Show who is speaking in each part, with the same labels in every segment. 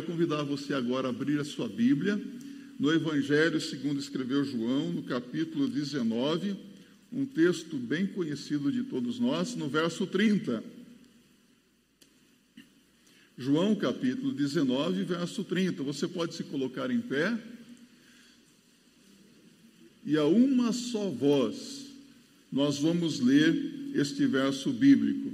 Speaker 1: quero convidar você agora a abrir a sua Bíblia no Evangelho segundo escreveu João, no capítulo 19, um texto bem conhecido de todos nós, no verso 30. João capítulo 19, verso 30. Você pode se colocar em pé. E a uma só voz nós vamos ler este verso bíblico.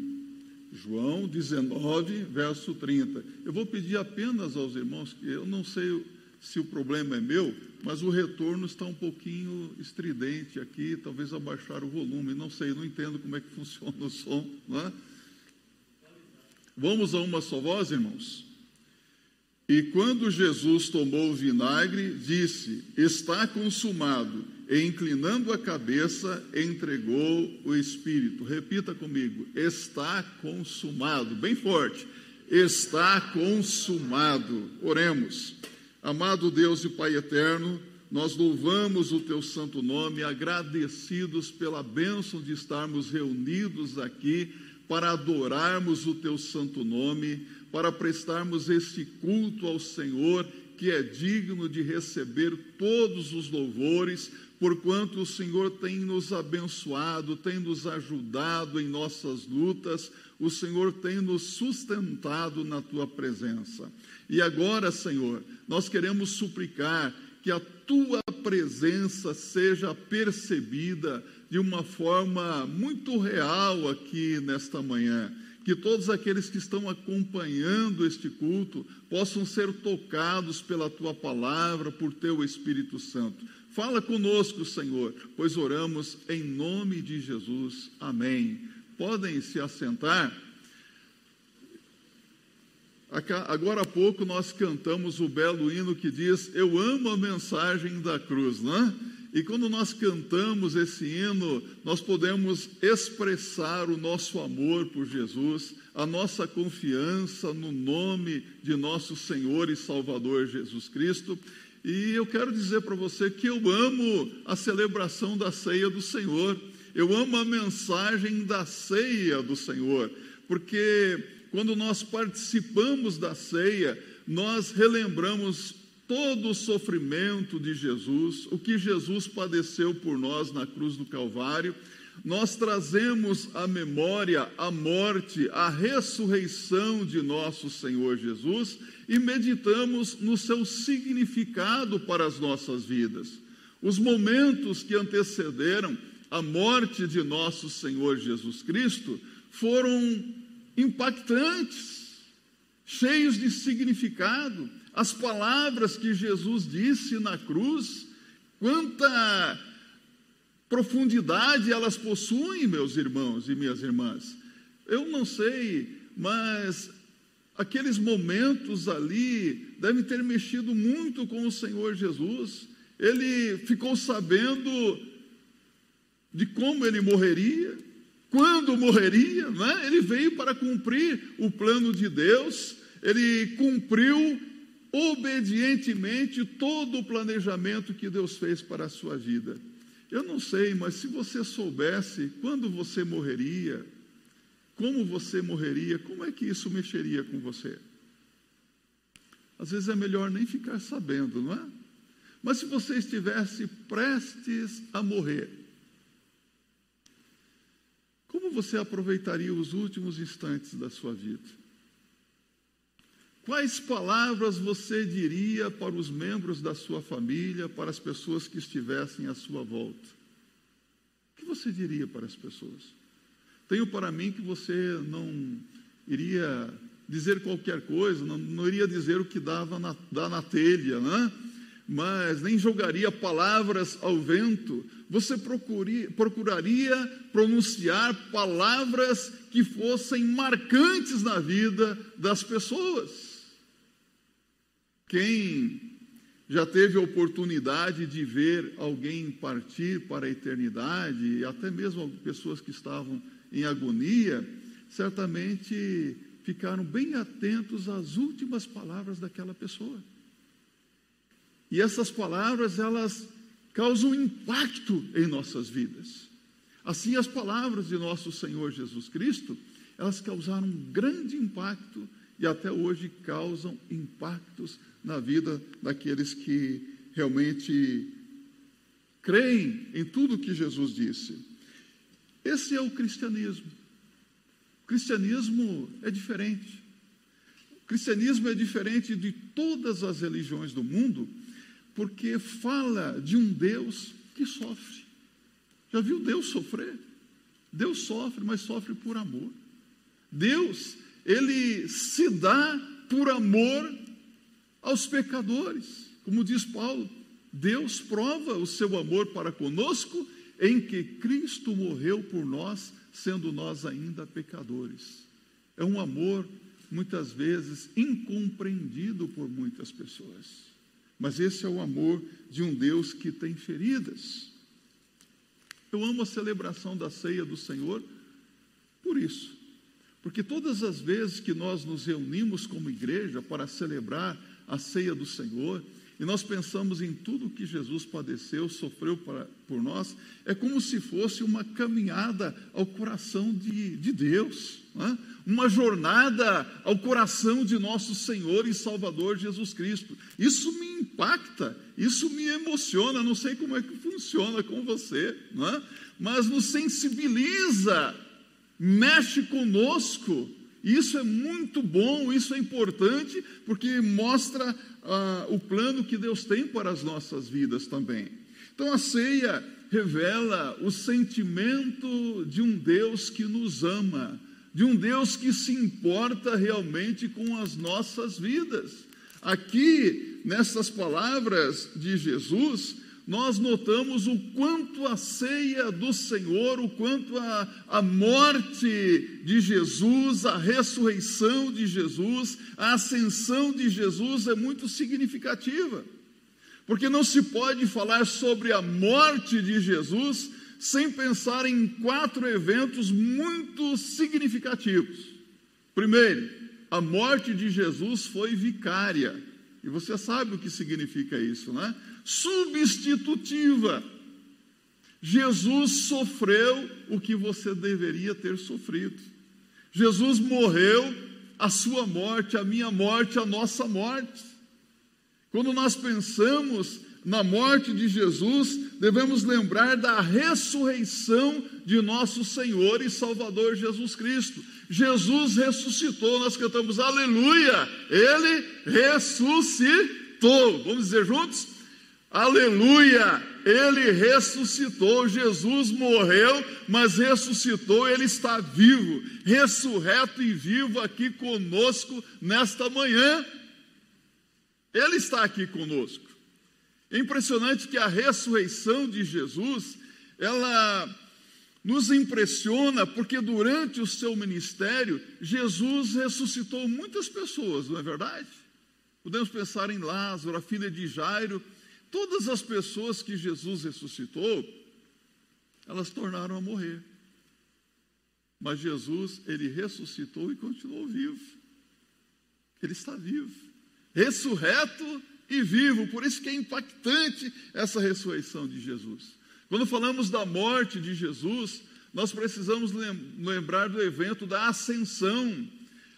Speaker 1: João 19, verso 30. Eu vou pedir apenas aos irmãos que eu não sei se o problema é meu, mas o retorno está um pouquinho estridente aqui, talvez abaixar o volume, não sei, não entendo como é que funciona o som, não é? Vamos a uma só voz, irmãos? E quando Jesus tomou o vinagre, disse: Está consumado. E inclinando a cabeça, entregou o Espírito. Repita comigo: Está consumado. Bem forte. Está consumado. Oremos. Amado Deus e Pai eterno, nós louvamos o teu santo nome, agradecidos pela bênção de estarmos reunidos aqui para adorarmos o teu santo nome, para prestarmos este culto ao Senhor, que é digno de receber todos os louvores, porquanto o Senhor tem nos abençoado, tem nos ajudado em nossas lutas, o Senhor tem nos sustentado na tua presença. E agora, Senhor, nós queremos suplicar que a tua presença seja percebida de uma forma muito real aqui nesta manhã. Que todos aqueles que estão acompanhando este culto possam ser tocados pela tua palavra, por teu Espírito Santo. Fala conosco, Senhor, pois oramos em nome de Jesus. Amém. Podem se assentar. Agora há pouco nós cantamos o belo hino que diz: Eu amo a mensagem da cruz, não é? E quando nós cantamos esse hino, nós podemos expressar o nosso amor por Jesus, a nossa confiança no nome de nosso Senhor e Salvador Jesus Cristo. E eu quero dizer para você que eu amo a celebração da ceia do Senhor, eu amo a mensagem da ceia do Senhor, porque quando nós participamos da ceia, nós relembramos todo o sofrimento de Jesus, o que Jesus padeceu por nós na cruz do Calvário, nós trazemos à memória a morte, a ressurreição de nosso Senhor Jesus e meditamos no seu significado para as nossas vidas. Os momentos que antecederam a morte de nosso Senhor Jesus Cristo foram impactantes, cheios de significado as palavras que Jesus disse na cruz, quanta profundidade elas possuem, meus irmãos e minhas irmãs. Eu não sei, mas aqueles momentos ali devem ter mexido muito com o Senhor Jesus. Ele ficou sabendo de como ele morreria, quando morreria, né? ele veio para cumprir o plano de Deus, ele cumpriu obedientemente todo o planejamento que Deus fez para a sua vida. Eu não sei, mas se você soubesse quando você morreria, como você morreria, como é que isso mexeria com você? Às vezes é melhor nem ficar sabendo, não é? Mas se você estivesse prestes a morrer, como você aproveitaria os últimos instantes da sua vida? Quais palavras você diria para os membros da sua família, para as pessoas que estivessem à sua volta? O que você diria para as pessoas? Tenho para mim que você não iria dizer qualquer coisa, não, não iria dizer o que dava na, dá na telha, né? mas nem jogaria palavras ao vento. Você procuraria, procuraria pronunciar palavras que fossem marcantes na vida das pessoas. Quem já teve a oportunidade de ver alguém partir para a eternidade, até mesmo pessoas que estavam em agonia, certamente ficaram bem atentos às últimas palavras daquela pessoa. E essas palavras, elas causam impacto em nossas vidas. Assim, as palavras de nosso Senhor Jesus Cristo, elas causaram um grande impacto e até hoje causam impactos na vida daqueles que realmente creem em tudo que Jesus disse. Esse é o cristianismo. O cristianismo é diferente. O cristianismo é diferente de todas as religiões do mundo, porque fala de um Deus que sofre. Já viu Deus sofrer? Deus sofre, mas sofre por amor. Deus, ele se dá por amor aos pecadores. Como diz Paulo, Deus prova o seu amor para conosco em que Cristo morreu por nós, sendo nós ainda pecadores. É um amor muitas vezes incompreendido por muitas pessoas. Mas esse é o amor de um Deus que tem feridas. Eu amo a celebração da ceia do Senhor por isso. Porque todas as vezes que nós nos reunimos como igreja para celebrar a ceia do Senhor, e nós pensamos em tudo que Jesus padeceu, sofreu para, por nós, é como se fosse uma caminhada ao coração de, de Deus, né? uma jornada ao coração de nosso Senhor e Salvador Jesus Cristo. Isso me impacta, isso me emociona, não sei como é que funciona com você, né? mas nos sensibiliza, mexe conosco. Isso é muito bom, isso é importante, porque mostra ah, o plano que Deus tem para as nossas vidas também. Então a ceia revela o sentimento de um Deus que nos ama, de um Deus que se importa realmente com as nossas vidas. Aqui, nessas palavras de Jesus, nós notamos o quanto a ceia do Senhor, o quanto a, a morte de Jesus, a ressurreição de Jesus, a ascensão de Jesus é muito significativa. Porque não se pode falar sobre a morte de Jesus sem pensar em quatro eventos muito significativos. Primeiro, a morte de Jesus foi vicária. E você sabe o que significa isso, né? Substitutiva. Jesus sofreu o que você deveria ter sofrido. Jesus morreu a sua morte, a minha morte, a nossa morte. Quando nós pensamos na morte de Jesus, devemos lembrar da ressurreição de nosso Senhor e Salvador Jesus Cristo. Jesus ressuscitou, nós cantamos aleluia, ele ressuscitou. Vamos dizer juntos? Aleluia! Ele ressuscitou, Jesus morreu, mas ressuscitou, ele está vivo, ressurreto e vivo aqui conosco nesta manhã. Ele está aqui conosco. É impressionante que a ressurreição de Jesus, ela nos impressiona porque durante o seu ministério, Jesus ressuscitou muitas pessoas, não é verdade? Podemos pensar em Lázaro, a filha de Jairo, Todas as pessoas que Jesus ressuscitou, elas tornaram a morrer. Mas Jesus, ele ressuscitou e continuou vivo. Ele está vivo, ressurreto e vivo. Por isso que é impactante essa ressurreição de Jesus. Quando falamos da morte de Jesus, nós precisamos lembrar do evento da ascensão.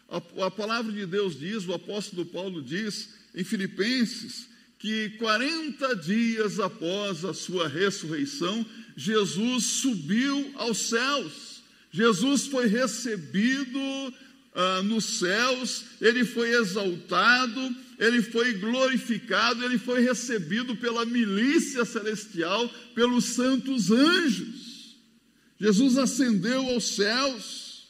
Speaker 1: A, a palavra de Deus diz, o apóstolo Paulo diz em Filipenses, que 40 dias após a sua ressurreição, Jesus subiu aos céus. Jesus foi recebido ah, nos céus, ele foi exaltado, ele foi glorificado, ele foi recebido pela milícia celestial, pelos santos anjos. Jesus ascendeu aos céus.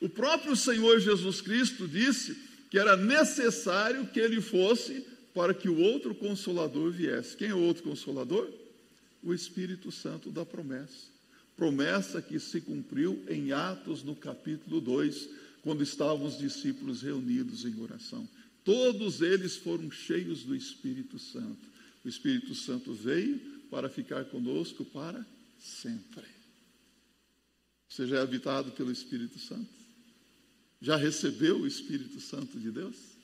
Speaker 1: O próprio Senhor Jesus Cristo disse que era necessário que ele fosse para que o outro consolador viesse. Quem é o outro consolador? O Espírito Santo da promessa. Promessa que se cumpriu em Atos, no capítulo 2, quando estavam os discípulos reunidos em oração. Todos eles foram cheios do Espírito Santo. O Espírito Santo veio para ficar conosco para sempre. Você já é habitado pelo Espírito Santo? Já recebeu o Espírito Santo de Deus?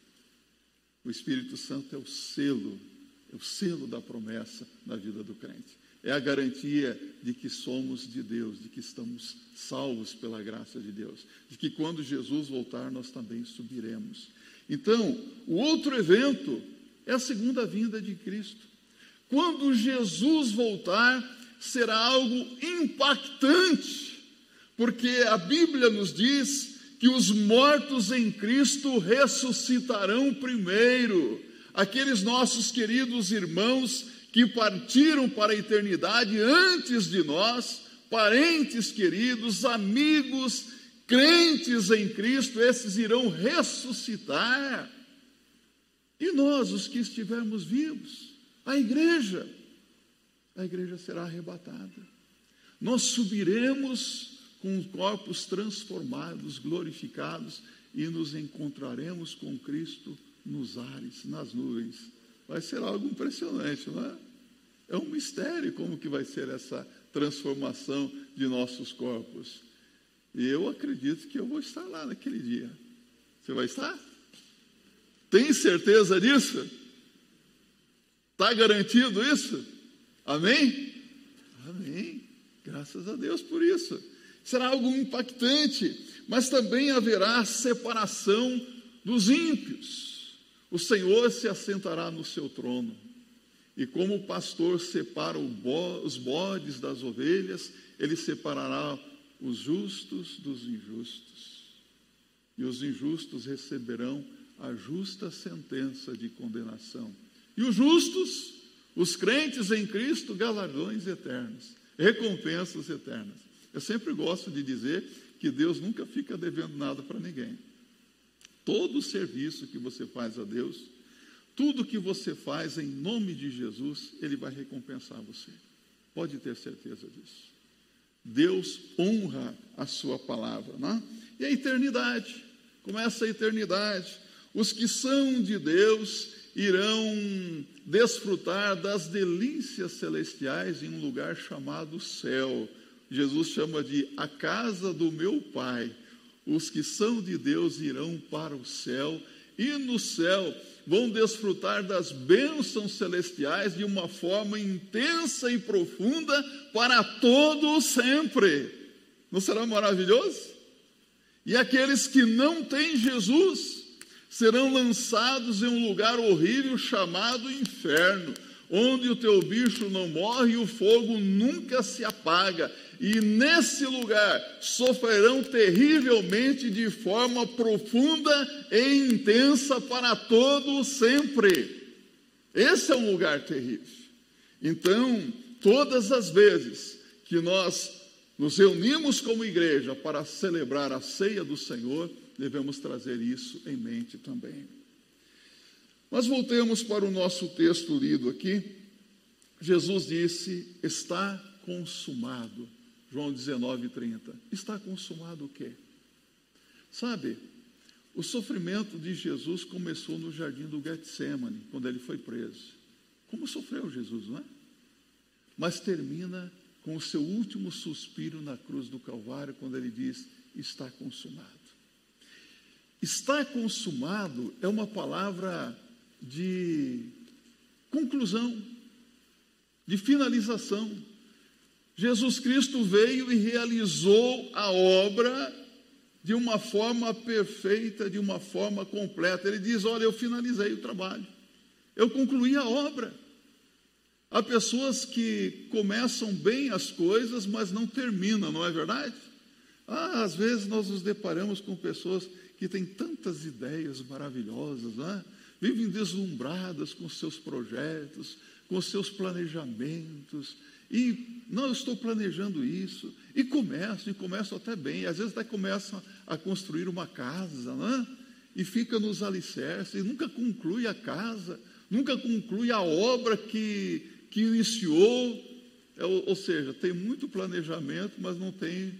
Speaker 1: O Espírito Santo é o selo, é o selo da promessa na vida do crente. é a garantia de que somos de Deus, de que estamos salvos pela graça de Deus, de que quando Jesus voltar nós também subiremos. Então, o outro evento é a segunda vinda de Cristo. Quando Jesus voltar, será algo impactante, porque a Bíblia nos diz que os mortos em Cristo ressuscitarão primeiro. Aqueles nossos queridos irmãos que partiram para a eternidade antes de nós, parentes queridos, amigos, crentes em Cristo, esses irão ressuscitar. E nós, os que estivermos vivos, a igreja, a igreja será arrebatada. Nós subiremos com corpos transformados, glorificados, e nos encontraremos com Cristo nos ares, nas nuvens. Vai ser algo impressionante, não é? É um mistério como que vai ser essa transformação de nossos corpos. E eu acredito que eu vou estar lá naquele dia. Você vai estar? Tem certeza disso? Está garantido isso? Amém? Amém. Graças a Deus por isso. Será algo impactante, mas também haverá separação dos ímpios. O Senhor se assentará no seu trono. E como o pastor separa os bodes das ovelhas, ele separará os justos dos injustos. E os injustos receberão a justa sentença de condenação. E os justos, os crentes em Cristo, galardões eternos, recompensas eternas. Eu sempre gosto de dizer que Deus nunca fica devendo nada para ninguém. Todo o serviço que você faz a Deus, tudo que você faz em nome de Jesus, Ele vai recompensar você. Pode ter certeza disso. Deus honra a sua palavra. Não é? E a eternidade, começa a eternidade. Os que são de Deus irão desfrutar das delícias celestiais em um lugar chamado céu. Jesus chama de a casa do meu Pai. Os que são de Deus irão para o céu e no céu vão desfrutar das bênçãos celestiais de uma forma intensa e profunda para todo sempre. Não será maravilhoso? E aqueles que não têm Jesus serão lançados em um lugar horrível chamado inferno, onde o teu bicho não morre e o fogo nunca se apaga. E nesse lugar sofrerão terrivelmente de forma profunda e intensa para todo sempre. Esse é um lugar terrível. Então, todas as vezes que nós nos reunimos como igreja para celebrar a ceia do Senhor, devemos trazer isso em mente também. Mas voltemos para o nosso texto lido aqui. Jesus disse: Está consumado. João 19, 30. Está consumado o quê? Sabe, o sofrimento de Jesus começou no jardim do Getsemane, quando ele foi preso. Como sofreu Jesus, não é? Mas termina com o seu último suspiro na cruz do Calvário, quando ele diz: Está consumado. Está consumado é uma palavra de conclusão, de finalização. Jesus Cristo veio e realizou a obra de uma forma perfeita, de uma forma completa. Ele diz: Olha, eu finalizei o trabalho, eu concluí a obra. Há pessoas que começam bem as coisas, mas não terminam, não é verdade? Ah, às vezes nós nos deparamos com pessoas que têm tantas ideias maravilhosas, né? vivem deslumbradas com seus projetos, com seus planejamentos, e não, eu estou planejando isso, e começam, e começam até bem, às vezes até começam a construir uma casa, né? e fica nos alicerces, e nunca conclui a casa, nunca conclui a obra que, que iniciou, é, ou, ou seja, tem muito planejamento, mas não tem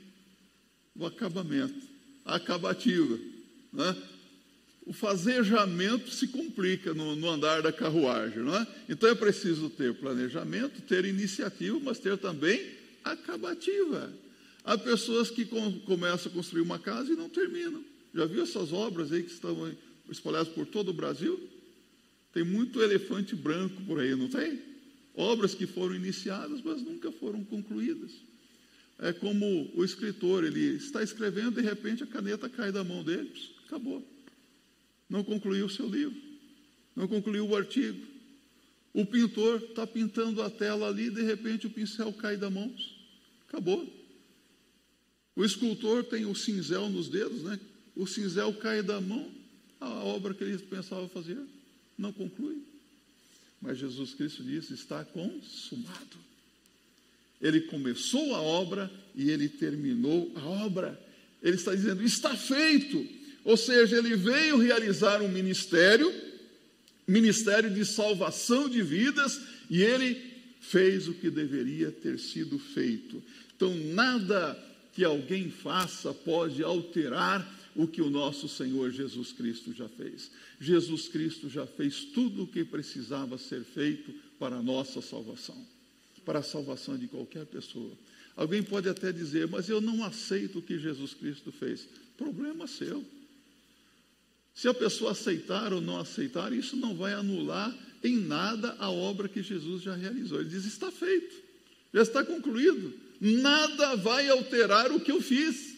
Speaker 1: o acabamento, a acabativa. Né? O fazejamento se complica no, no, andar da carruagem. Não é? Então é preciso ter planejamento, ter iniciativa, mas ter também acabativa. Há pessoas que com, começam a construir uma casa e não terminam. Já viu essas obras aí que estão espalhadas por todo o Brasil? Tem muito elefante branco por aí, não tem? Obras que foram iniciadas, mas nunca foram concluídas. É como o escritor, ele está escrevendo, de repente a caneta cai da mão dele, acabou. Não concluiu o seu livro, não concluiu o artigo. O pintor está pintando a tela ali, de repente o pincel cai da mão, acabou. O escultor tem o cinzel nos dedos, né? O cinzel cai da mão, a obra que ele pensava fazer não conclui. Mas Jesus Cristo disse: está consumado. Ele começou a obra e ele terminou a obra. Ele está dizendo: está feito. Ou seja, ele veio realizar um ministério, ministério de salvação de vidas, e ele fez o que deveria ter sido feito. Então, nada que alguém faça pode alterar o que o nosso Senhor Jesus Cristo já fez. Jesus Cristo já fez tudo o que precisava ser feito para a nossa salvação, para a salvação de qualquer pessoa. Alguém pode até dizer, mas eu não aceito o que Jesus Cristo fez. Problema seu. Se a pessoa aceitar ou não aceitar, isso não vai anular em nada a obra que Jesus já realizou. Ele diz: está feito, já está concluído nada vai alterar o que eu fiz.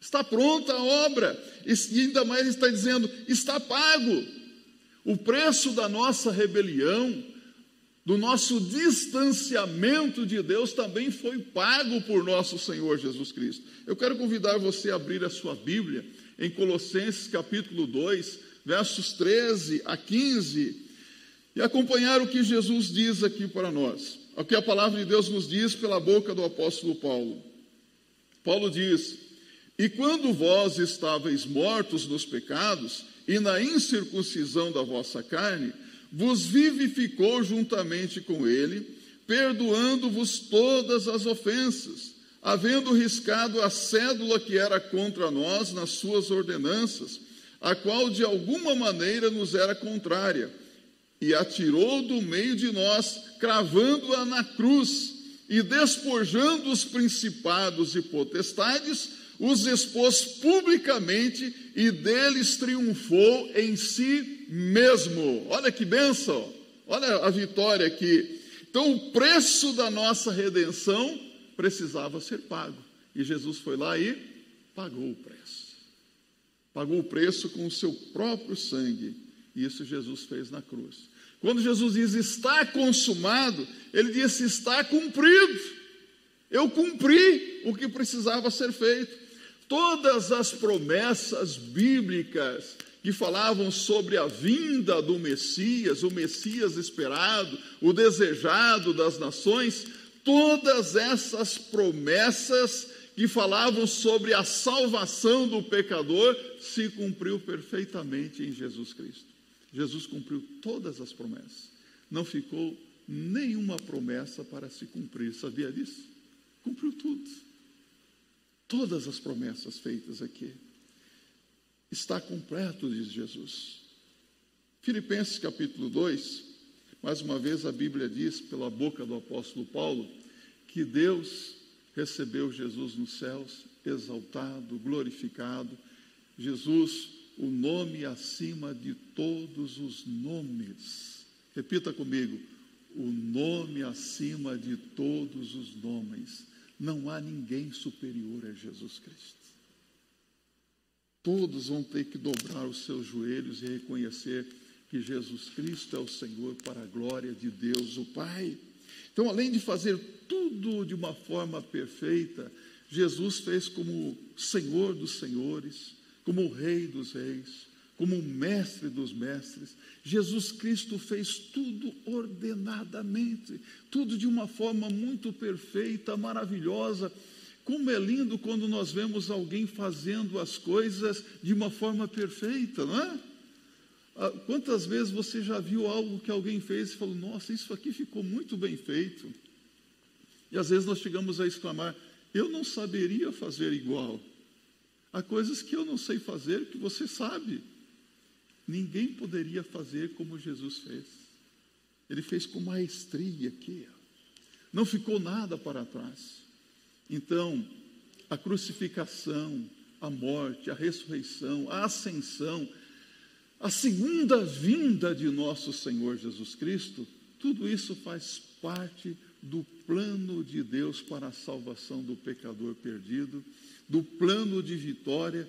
Speaker 1: Está pronta a obra, e ainda mais está dizendo: está pago. O preço da nossa rebelião, do nosso distanciamento de Deus, também foi pago por nosso Senhor Jesus Cristo. Eu quero convidar você a abrir a sua Bíblia em Colossenses capítulo 2, versos 13 a 15, e acompanhar o que Jesus diz aqui para nós o que a palavra de Deus nos diz pela boca do apóstolo Paulo. Paulo diz: E quando vós estáveis mortos nos pecados e na incircuncisão da vossa carne, vos vivificou juntamente com ele, perdoando-vos todas as ofensas, havendo riscado a cédula que era contra nós nas suas ordenanças, a qual de alguma maneira nos era contrária e atirou do meio de nós, cravando-a na cruz, e despojando os principados e potestades, os expôs publicamente e deles triunfou em si mesmo. Olha que benção! Olha a vitória aqui. Então, o preço da nossa redenção precisava ser pago. E Jesus foi lá e pagou o preço. Pagou o preço com o seu próprio sangue. E isso Jesus fez na cruz. Quando Jesus diz está consumado, ele disse está cumprido. Eu cumpri o que precisava ser feito. Todas as promessas bíblicas que falavam sobre a vinda do Messias, o Messias esperado, o desejado das nações, todas essas promessas que falavam sobre a salvação do pecador se cumpriu perfeitamente em Jesus Cristo. Jesus cumpriu todas as promessas. Não ficou nenhuma promessa para se cumprir. Sabia disso? Cumpriu tudo. Todas as promessas feitas aqui. Está completo, diz Jesus. Filipenses capítulo 2, mais uma vez a Bíblia diz, pela boca do apóstolo Paulo, que Deus recebeu Jesus nos céus, exaltado, glorificado. Jesus o nome acima de todos os nomes. Repita comigo: o nome acima de todos os nomes. Não há ninguém superior a Jesus Cristo. Todos vão ter que dobrar os seus joelhos e reconhecer que Jesus Cristo é o Senhor para a glória de Deus, o Pai. Então, além de fazer tudo de uma forma perfeita, Jesus fez como Senhor dos Senhores, como o Rei dos Reis, como o Mestre dos Mestres. Jesus Cristo fez tudo ordenadamente, tudo de uma forma muito perfeita, maravilhosa. Como é lindo quando nós vemos alguém fazendo as coisas de uma forma perfeita, não é? Ah, quantas vezes você já viu algo que alguém fez e falou, nossa, isso aqui ficou muito bem feito? E às vezes nós chegamos a exclamar, eu não saberia fazer igual. Há coisas que eu não sei fazer que você sabe. Ninguém poderia fazer como Jesus fez. Ele fez com maestria aqui. Não ficou nada para trás. Então, a crucificação, a morte, a ressurreição, a ascensão, a segunda vinda de nosso Senhor Jesus Cristo, tudo isso faz parte do plano de Deus para a salvação do pecador perdido, do plano de vitória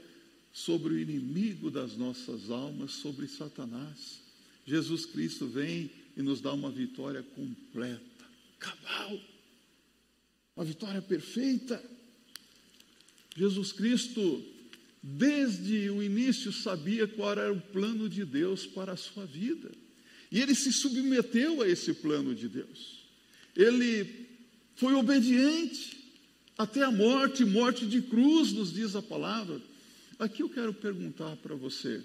Speaker 1: sobre o inimigo das nossas almas, sobre Satanás. Jesus Cristo vem e nos dá uma vitória completa, cabal, uma vitória perfeita. Jesus Cristo, desde o início, sabia qual era o plano de Deus para a sua vida. E ele se submeteu a esse plano de Deus. Ele foi obediente até a morte morte de cruz, nos diz a palavra. Aqui eu quero perguntar para você: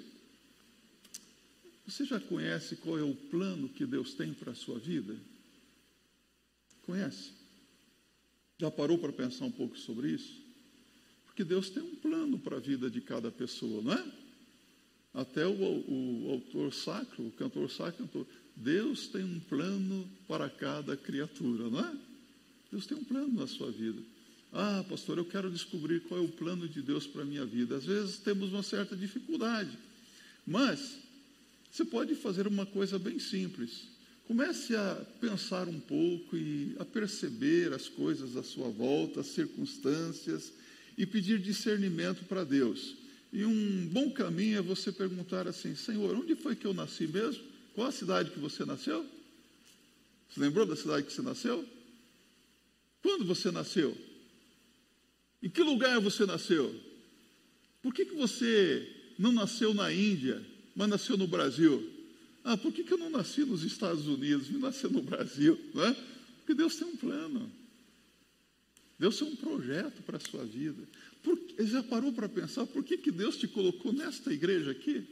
Speaker 1: você já conhece qual é o plano que Deus tem para a sua vida? Conhece? Já parou para pensar um pouco sobre isso? Porque Deus tem um plano para a vida de cada pessoa, não é? Até o, o, o autor sacro, o cantor sacro cantou, Deus tem um plano para cada criatura, não é? Deus tem um plano na sua vida. Ah, pastor, eu quero descobrir qual é o plano de Deus para a minha vida. Às vezes temos uma certa dificuldade, mas você pode fazer uma coisa bem simples. Comece a pensar um pouco e a perceber as coisas à sua volta, as circunstâncias, e pedir discernimento para Deus. E um bom caminho é você perguntar assim: Senhor, onde foi que eu nasci mesmo? Qual a cidade que você nasceu? Você lembrou da cidade que você nasceu? Quando você nasceu? Em que lugar você nasceu? Por que, que você não nasceu na Índia? mas nasceu no Brasil. Ah, por que, que eu não nasci nos Estados Unidos? Me nasci no Brasil, não é? Porque Deus tem um plano. Deus tem um projeto para a sua vida. Por, já parou para pensar por que, que Deus te colocou nesta igreja aqui?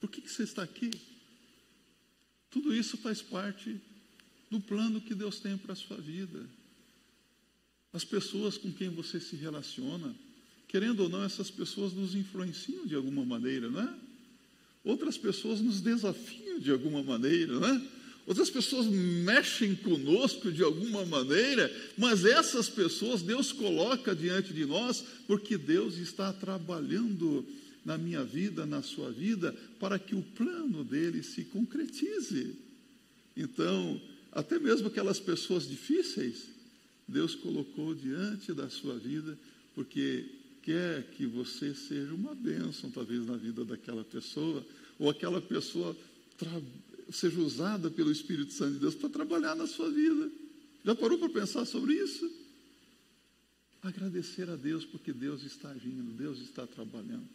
Speaker 1: Por que, que você está aqui? Tudo isso faz parte do plano que Deus tem para a sua vida. As pessoas com quem você se relaciona, Querendo ou não, essas pessoas nos influenciam de alguma maneira, não é? Outras pessoas nos desafiam de alguma maneira, não é? Outras pessoas mexem conosco de alguma maneira, mas essas pessoas Deus coloca diante de nós, porque Deus está trabalhando na minha vida, na sua vida, para que o plano dele se concretize. Então, até mesmo aquelas pessoas difíceis, Deus colocou diante da sua vida, porque quer que você seja uma bênção, talvez, na vida daquela pessoa, ou aquela pessoa seja usada pelo Espírito Santo de Deus para trabalhar na sua vida. Já parou para pensar sobre isso? Agradecer a Deus porque Deus está agindo, Deus está trabalhando.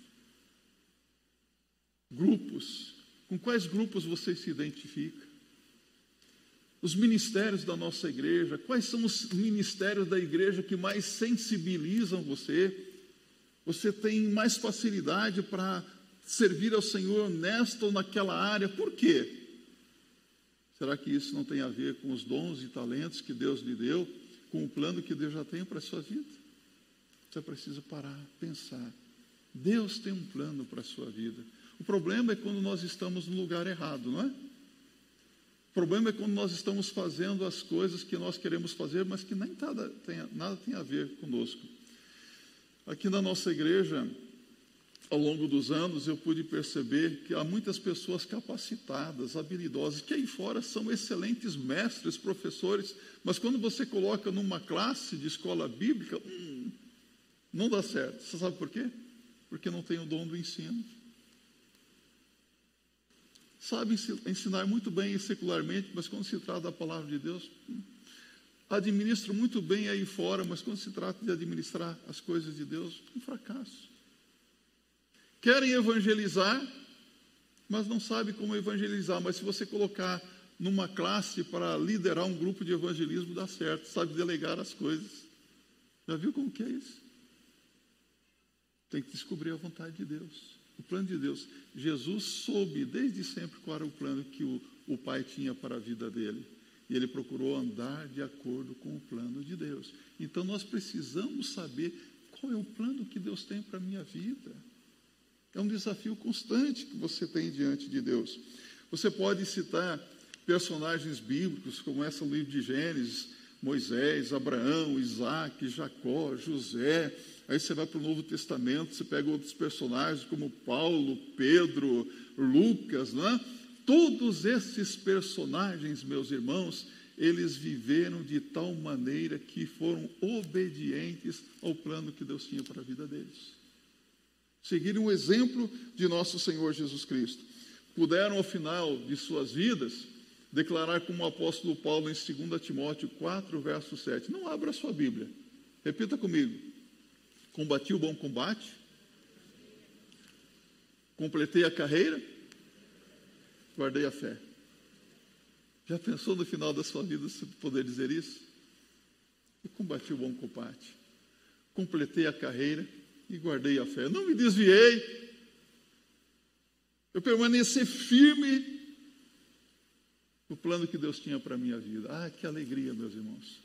Speaker 1: Grupos. Com quais grupos você se identifica? Os ministérios da nossa igreja, quais são os ministérios da igreja que mais sensibilizam você? Você tem mais facilidade para servir ao Senhor nesta ou naquela área. Por quê? Será que isso não tem a ver com os dons e talentos que Deus lhe deu, com o plano que Deus já tem para a sua vida? Você precisa parar, pensar. Deus tem um plano para a sua vida. O problema é quando nós estamos no lugar errado, não é? O problema é quando nós estamos fazendo as coisas que nós queremos fazer, mas que nem nada tem, nada tem a ver conosco. Aqui na nossa igreja, ao longo dos anos, eu pude perceber que há muitas pessoas capacitadas, habilidosas, que aí fora são excelentes mestres, professores, mas quando você coloca numa classe de escola bíblica, hum, não dá certo. Você sabe por quê? Porque não tem o dom do ensino. Sabe ensinar muito bem secularmente, mas quando se trata da palavra de Deus, hum, administro muito bem aí fora, mas quando se trata de administrar as coisas de Deus, um fracasso. Querem evangelizar, mas não sabe como evangelizar. Mas se você colocar numa classe para liderar um grupo de evangelismo, dá certo, sabe delegar as coisas. Já viu como que é isso? Tem que descobrir a vontade de Deus, o plano de Deus. Jesus soube desde sempre qual era o plano que o, o Pai tinha para a vida dele. E ele procurou andar de acordo com o plano de Deus. Então nós precisamos saber qual é o plano que Deus tem para a minha vida. É um desafio constante que você tem diante de Deus. Você pode citar personagens bíblicos, como essa livro de Gênesis, Moisés, Abraão, Isaac, Jacó, José. Aí você vai para o Novo Testamento, você pega outros personagens como Paulo, Pedro, Lucas, não é? Todos esses personagens, meus irmãos, eles viveram de tal maneira que foram obedientes ao plano que Deus tinha para a vida deles. Seguiram o exemplo de nosso Senhor Jesus Cristo. Puderam, ao final de suas vidas, declarar como o apóstolo Paulo em 2 Timóteo 4, verso 7. Não abra a sua Bíblia. Repita comigo. Combati o bom combate. Completei a carreira. Guardei a fé. Já pensou no final da sua vida se poder dizer isso? Eu combati o bom combate. Completei a carreira e guardei a fé. Não me desviei. Eu permaneci firme no plano que Deus tinha para a minha vida. Ah, que alegria, meus irmãos.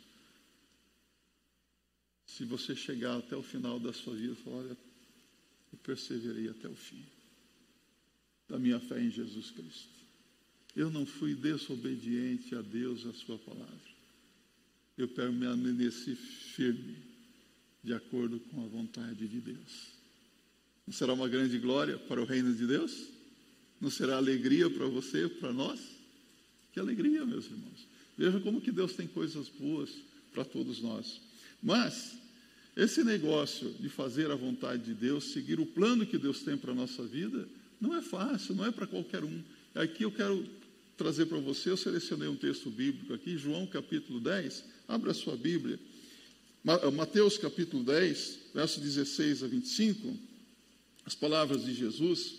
Speaker 1: Se você chegar até o final da sua vida e falar, olha, eu perseverei até o fim da minha fé em Jesus Cristo. Eu não fui desobediente a Deus, a Sua palavra. Eu permaneci firme, de acordo com a vontade de Deus. Não será uma grande glória para o reino de Deus? Não será alegria para você, para nós? Que alegria, meus irmãos. Veja como que Deus tem coisas boas para todos nós. Mas, esse negócio de fazer a vontade de Deus, seguir o plano que Deus tem para a nossa vida, não é fácil, não é para qualquer um. Aqui eu quero trazer para você, eu selecionei um texto bíblico aqui, João capítulo 10, abra a sua Bíblia. Mateus capítulo 10, verso 16 a 25, as palavras de Jesus.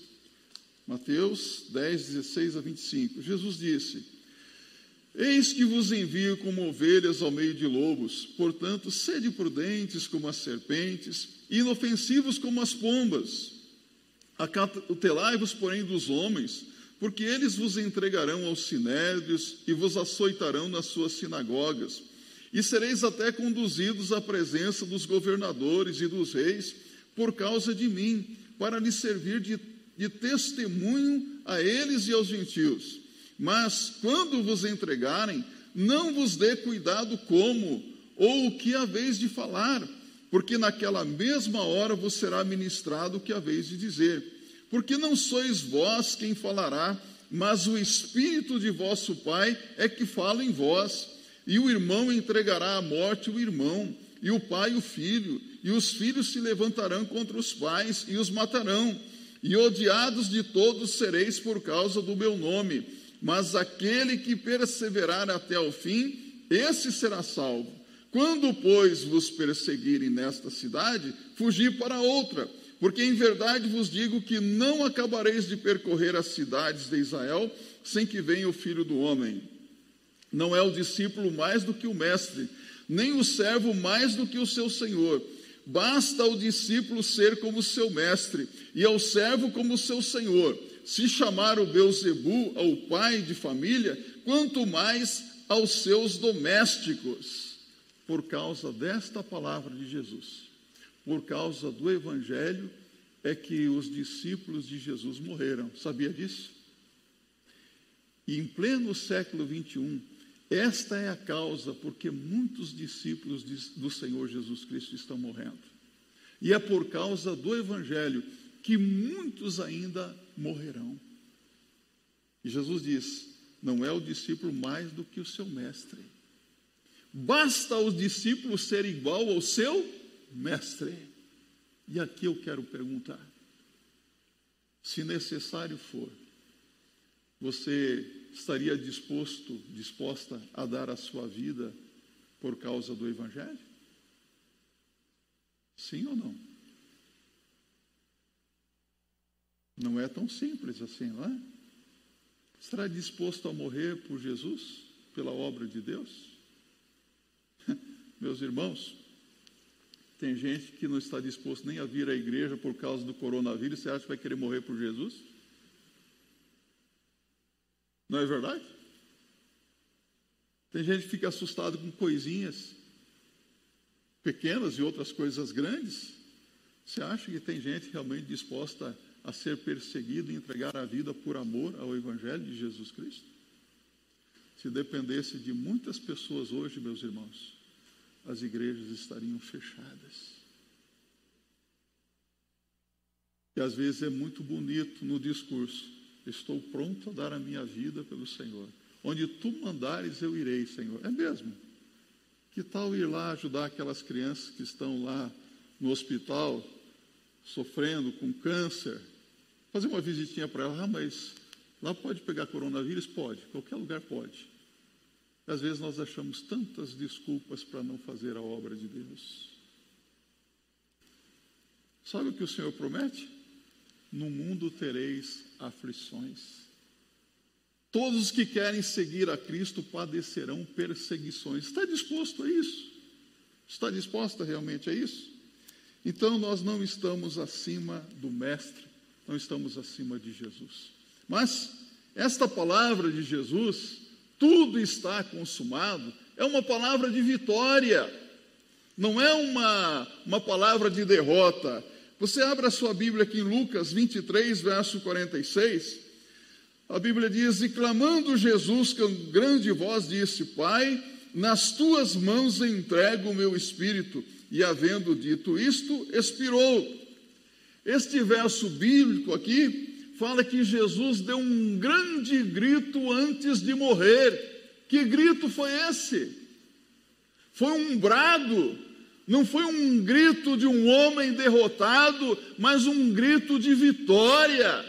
Speaker 1: Mateus 10, 16 a 25. Jesus disse: Eis que vos envio como ovelhas ao meio de lobos, portanto, sede prudentes como as serpentes, e inofensivos como as pombas. Acautelai-vos, porém, dos homens, porque eles vos entregarão aos sinédrios e vos açoitarão nas suas sinagogas, e sereis até conduzidos à presença dos governadores e dos reis por causa de mim, para lhes servir de, de testemunho a eles e aos gentios. Mas quando vos entregarem, não vos dê cuidado como ou o que haveis de falar porque naquela mesma hora vos será ministrado o que haveis de dizer. Porque não sois vós quem falará, mas o Espírito de vosso Pai é que fala em vós. E o irmão entregará à morte o irmão, e o pai o filho, e os filhos se levantarão contra os pais e os matarão. E odiados de todos sereis por causa do meu nome. Mas aquele que perseverar até o fim, esse será salvo. Quando, pois, vos perseguirem nesta cidade, fugi para outra, porque em verdade vos digo que não acabareis de percorrer as cidades de Israel sem que venha o filho do homem. Não é o discípulo mais do que o mestre, nem o servo mais do que o seu senhor. Basta ao discípulo ser como seu mestre, e ao servo como seu senhor. Se chamar o Beuzebu ao pai de família, quanto mais aos seus domésticos por causa desta palavra de Jesus, por causa do Evangelho, é que os discípulos de Jesus morreram. Sabia disso? E em pleno século 21, esta é a causa porque muitos discípulos do Senhor Jesus Cristo estão morrendo. E é por causa do Evangelho que muitos ainda morrerão. E Jesus diz: não é o discípulo mais do que o seu mestre. Basta os discípulos ser igual ao seu mestre. E aqui eu quero perguntar: se necessário for, você estaria disposto, disposta a dar a sua vida por causa do Evangelho? Sim ou não? Não é tão simples assim, não é? Estará disposto a morrer por Jesus, pela obra de Deus? Meus irmãos, tem gente que não está disposto nem a vir à igreja por causa do coronavírus. Você acha que vai querer morrer por Jesus? Não é verdade? Tem gente que fica assustado com coisinhas pequenas e outras coisas grandes. Você acha que tem gente realmente disposta a ser perseguida e entregar a vida por amor ao Evangelho de Jesus Cristo? Se dependesse de muitas pessoas hoje, meus irmãos, as igrejas estariam fechadas. E às vezes é muito bonito no discurso. Estou pronto a dar a minha vida pelo Senhor. Onde tu mandares, eu irei, Senhor. É mesmo? Que tal ir lá ajudar aquelas crianças que estão lá no hospital, sofrendo com câncer? Fazer uma visitinha para ela, ah, mas lá pode pegar coronavírus? Pode, qualquer lugar pode. Às vezes nós achamos tantas desculpas para não fazer a obra de Deus. Sabe o que o Senhor promete? No mundo tereis aflições. Todos os que querem seguir a Cristo padecerão perseguições. Está disposto a isso? Está disposta realmente a isso? Então nós não estamos acima do Mestre, não estamos acima de Jesus. Mas esta palavra de Jesus, tudo está consumado, é uma palavra de vitória, não é uma, uma palavra de derrota. Você abre a sua Bíblia aqui em Lucas 23, verso 46. A Bíblia diz: E clamando Jesus com grande voz, disse: Pai, nas tuas mãos entrego o meu espírito. E havendo dito isto, expirou. Este verso bíblico aqui fala que Jesus deu um grande grito antes de morrer. Que grito foi esse? Foi um brado, não foi um grito de um homem derrotado, mas um grito de vitória.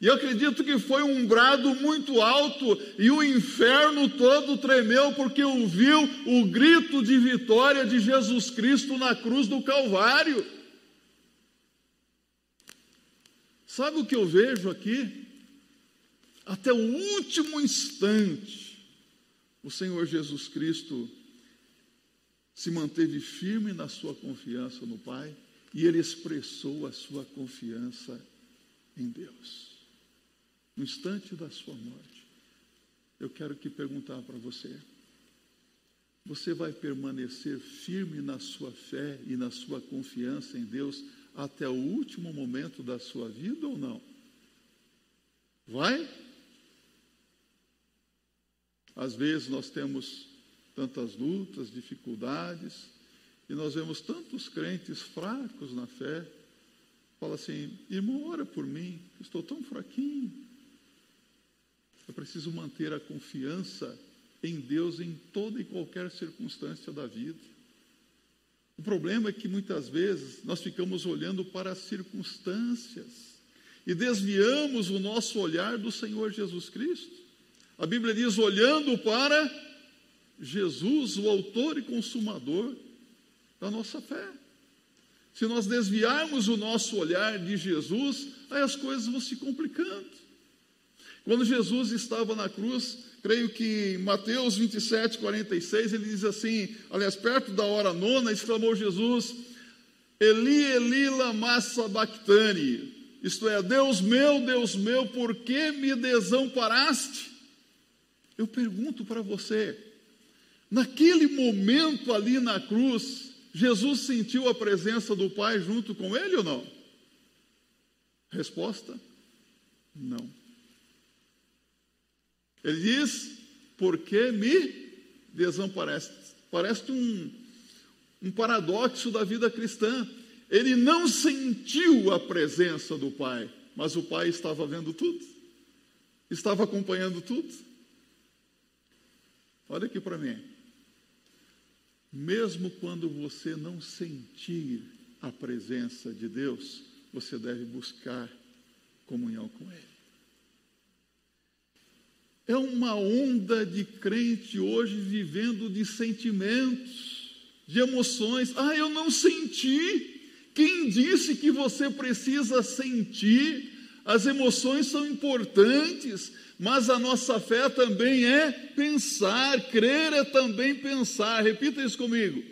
Speaker 1: E eu acredito que foi um brado muito alto e o inferno todo tremeu porque ouviu o grito de vitória de Jesus Cristo na cruz do Calvário. Sabe o que eu vejo aqui? Até o último instante, o Senhor Jesus Cristo se manteve firme na sua confiança no Pai e ele expressou a sua confiança em Deus no instante da sua morte, eu quero que perguntar para você: você vai permanecer firme na sua fé e na sua confiança em Deus até o último momento da sua vida ou não? Vai? Às vezes nós temos tantas lutas, dificuldades, e nós vemos tantos crentes fracos na fé. Fala assim, irmão, ora por mim, estou tão fraquinho. Eu preciso manter a confiança em Deus em toda e qualquer circunstância da vida. O problema é que muitas vezes nós ficamos olhando para as circunstâncias e desviamos o nosso olhar do Senhor Jesus Cristo. A Bíblia diz: olhando para Jesus, o Autor e Consumador da nossa fé. Se nós desviarmos o nosso olhar de Jesus, aí as coisas vão se complicando. Quando Jesus estava na cruz, creio que em Mateus 27, 46, ele diz assim: aliás, perto da hora nona, exclamou Jesus: Eli, Eli, lama sabachthani. Isto é, Deus meu, Deus meu, por que me desamparaste? Eu pergunto para você, naquele momento ali na cruz, Jesus sentiu a presença do Pai junto com ele ou não? Resposta: não. Ele diz: Por que me desamparaste? Parece um, um paradoxo da vida cristã. Ele não sentiu a presença do Pai, mas o Pai estava vendo tudo, estava acompanhando tudo. Olha aqui para mim. Mesmo quando você não sentir a presença de Deus, você deve buscar comunhão com Ele. É uma onda de crente hoje vivendo de sentimentos, de emoções. Ah, eu não senti. Quem disse que você precisa sentir? As emoções são importantes, mas a nossa fé também é pensar, crer é também pensar. Repita isso comigo.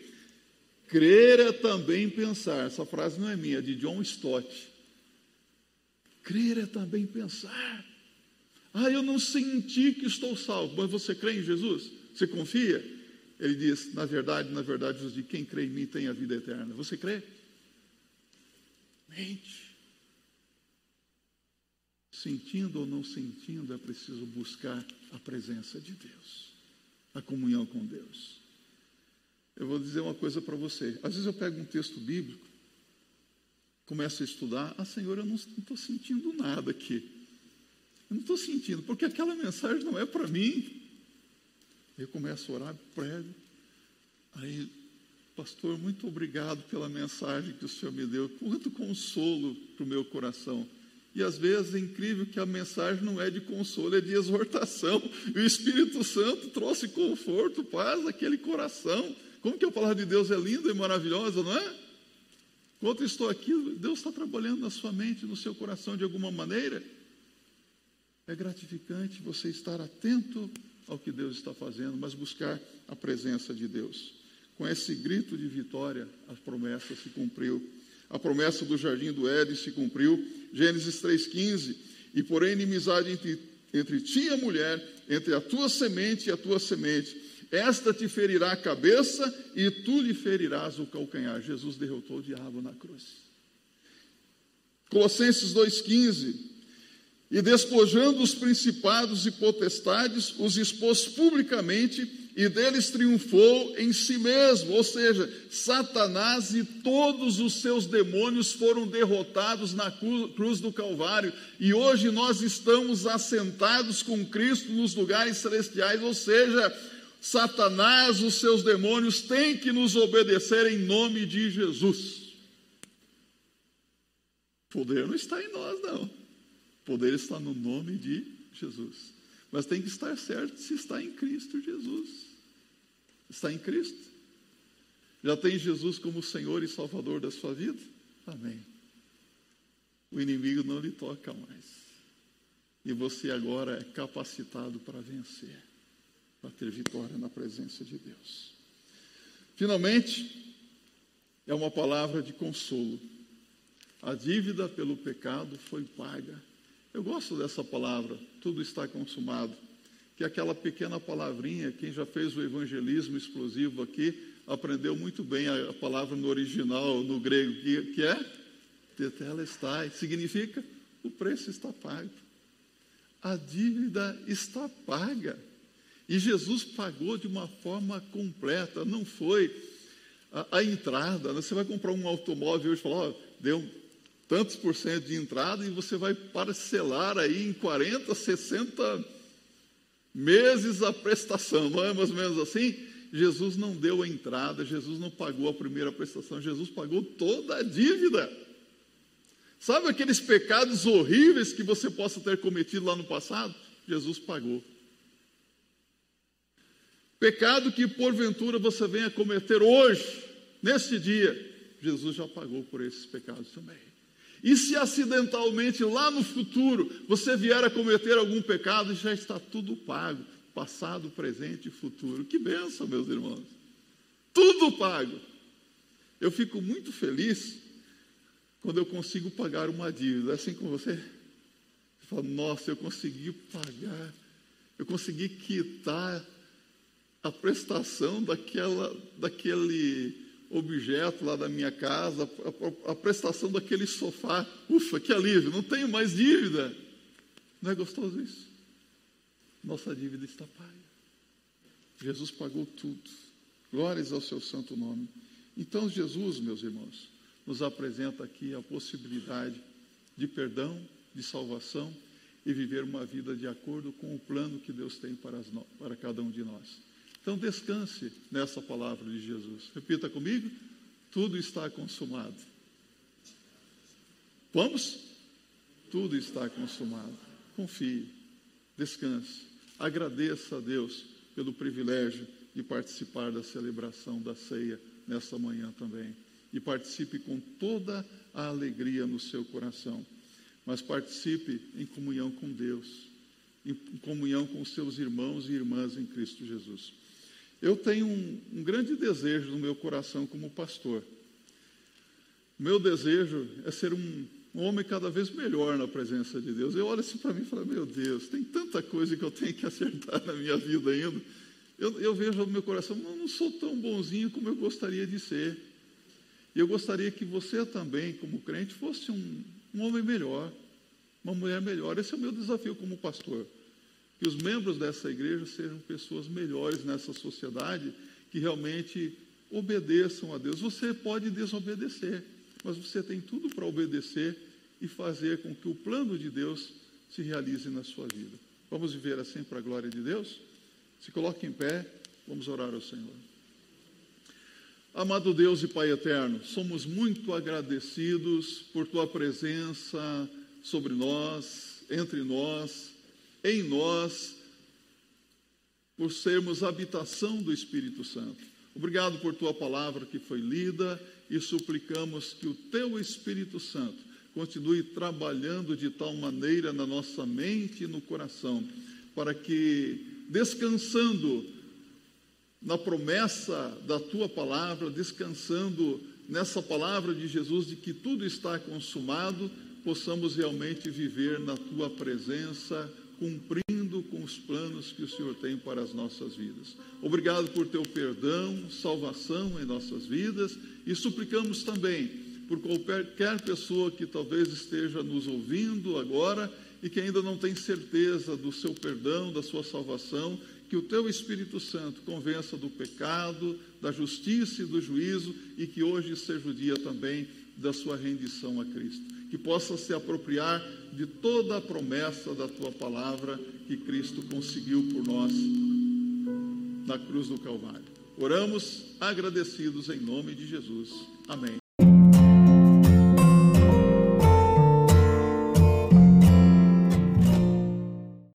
Speaker 1: Crer é também pensar. Essa frase não é minha, é de John Stott. Crer é também pensar. Ah, eu não senti que estou salvo. Mas você crê em Jesus? Você confia? Ele diz: Na verdade, na verdade, Jesus diz: Quem crê em mim tem a vida eterna. Você crê? Mente. Sentindo ou não sentindo, é preciso buscar a presença de Deus, a comunhão com Deus. Eu vou dizer uma coisa para você. Às vezes eu pego um texto bíblico, começo a estudar, ah, Senhor, eu não estou sentindo nada aqui. Eu não estou sentindo, porque aquela mensagem não é para mim. Eu começo a orar, prego. Aí, pastor, muito obrigado pela mensagem que o Senhor me deu. Quanto consolo para o meu coração. E às vezes é incrível que a mensagem não é de consolo, é de exortação. E o Espírito Santo trouxe conforto, paz àquele coração. Como que a palavra de Deus é linda e maravilhosa, não é? Enquanto estou aqui, Deus está trabalhando na sua mente, no seu coração de alguma maneira. É gratificante você estar atento ao que Deus está fazendo, mas buscar a presença de Deus. Com esse grito de vitória, a promessa se cumpriu. A promessa do jardim do Éden se cumpriu. Gênesis 3,15. E porém, inimizade entre, entre ti e a mulher, entre a tua semente e a tua semente. Esta te ferirá a cabeça e tu lhe ferirás o calcanhar. Jesus derrotou o diabo na cruz. Colossenses 2,15 e despojando os principados e potestades, os expôs publicamente e deles triunfou em si mesmo. Ou seja, Satanás e todos os seus demônios foram derrotados na cruz do Calvário e hoje nós estamos assentados com Cristo nos lugares celestiais. Ou seja, Satanás, os seus demônios têm que nos obedecer em nome de Jesus. O poder não está em nós, não poder está no nome de Jesus. Mas tem que estar certo se está em Cristo Jesus. Está em Cristo? Já tem Jesus como Senhor e Salvador da sua vida? Amém. O inimigo não lhe toca mais. E você agora é capacitado para vencer, para ter vitória na presença de Deus. Finalmente, é uma palavra de consolo. A dívida pelo pecado foi paga eu gosto dessa palavra, tudo está consumado. Que aquela pequena palavrinha, quem já fez o evangelismo explosivo aqui, aprendeu muito bem a, palavra no original, no grego, que, que é tetelestai, significa o preço está pago. A dívida está paga. E Jesus pagou de uma forma completa, não foi a, a entrada. Né? Você vai comprar um automóvel hoje e falar, oh, deu tantos por cento de entrada e você vai parcelar aí em 40, 60 meses a prestação, não é mais ou menos assim? Jesus não deu a entrada, Jesus não pagou a primeira prestação, Jesus pagou toda a dívida. Sabe aqueles pecados horríveis que você possa ter cometido lá no passado? Jesus pagou. Pecado que porventura você venha cometer hoje, neste dia, Jesus já pagou por esses pecados também. E se acidentalmente lá no futuro você vier a cometer algum pecado, já está tudo pago, passado, presente e futuro. Que benção, meus irmãos. Tudo pago. Eu fico muito feliz quando eu consigo pagar uma dívida. É assim com você? Você fala, nossa, eu consegui pagar, eu consegui quitar a prestação daquela, daquele objeto lá da minha casa, a, a, a, prestação daquele sofá. Ufa, que alívio, não tenho mais dívida. Não é gostoso isso? Nossa dívida está paga. Jesus pagou tudo. Glórias ao seu santo nome. Então, Jesus, meus irmãos, nos apresenta aqui a possibilidade de perdão, de salvação e viver uma vida de acordo com o plano que Deus tem para, as, para cada um de nós. Então descanse nessa palavra de Jesus. Repita comigo: tudo está consumado. Vamos? Tudo está consumado. Confie, descanse, agradeça a Deus pelo privilégio de participar da celebração da ceia nesta manhã também. E participe com toda a alegria no seu coração. Mas participe em comunhão com Deus, em comunhão com seus irmãos e irmãs em Cristo Jesus. Eu tenho um, um grande desejo no meu coração como pastor. Meu desejo é ser um, homem cada vez melhor na presença de Deus. Eu olho assim para mim e falo: Meu Deus, tem tanta coisa que eu tenho que acertar na minha vida ainda. Eu, eu vejo no meu coração, eu não sou tão bonzinho como eu gostaria de ser. E eu gostaria que você também, como crente, fosse um, um homem melhor, uma mulher melhor. Esse é o meu desafio como pastor que os membros dessa igreja sejam pessoas melhores nessa sociedade, que realmente obedeçam a Deus. Você pode desobedecer, mas você tem tudo para obedecer e fazer com que o plano de Deus se realize na sua vida. Vamos viver assim para a glória de Deus? Se coloque em pé, vamos orar ao Senhor. Amado Deus e Pai eterno, somos muito agradecidos por tua presença sobre nós, entre nós, em nós, por sermos habitação do Espírito Santo. Obrigado por tua palavra que foi lida e suplicamos que o teu Espírito Santo continue trabalhando de tal maneira na nossa mente e no coração, para que, descansando na promessa da tua palavra, descansando nessa palavra de Jesus de que tudo está consumado, possamos realmente viver na tua presença, cumprindo com os planos que o Senhor tem para as nossas vidas. Obrigado por teu perdão, salvação em nossas vidas e suplicamos também por qualquer pessoa que talvez esteja nos ouvindo agora e que ainda não tem certeza do seu perdão, da sua salvação, que o teu Espírito Santo convença do pecado, da justiça e do juízo e que hoje seja o dia também da sua rendição a Cristo. Que possa se apropriar de toda a promessa da tua palavra que Cristo conseguiu por nós na cruz do Calvário. Oramos agradecidos em nome de Jesus. Amém.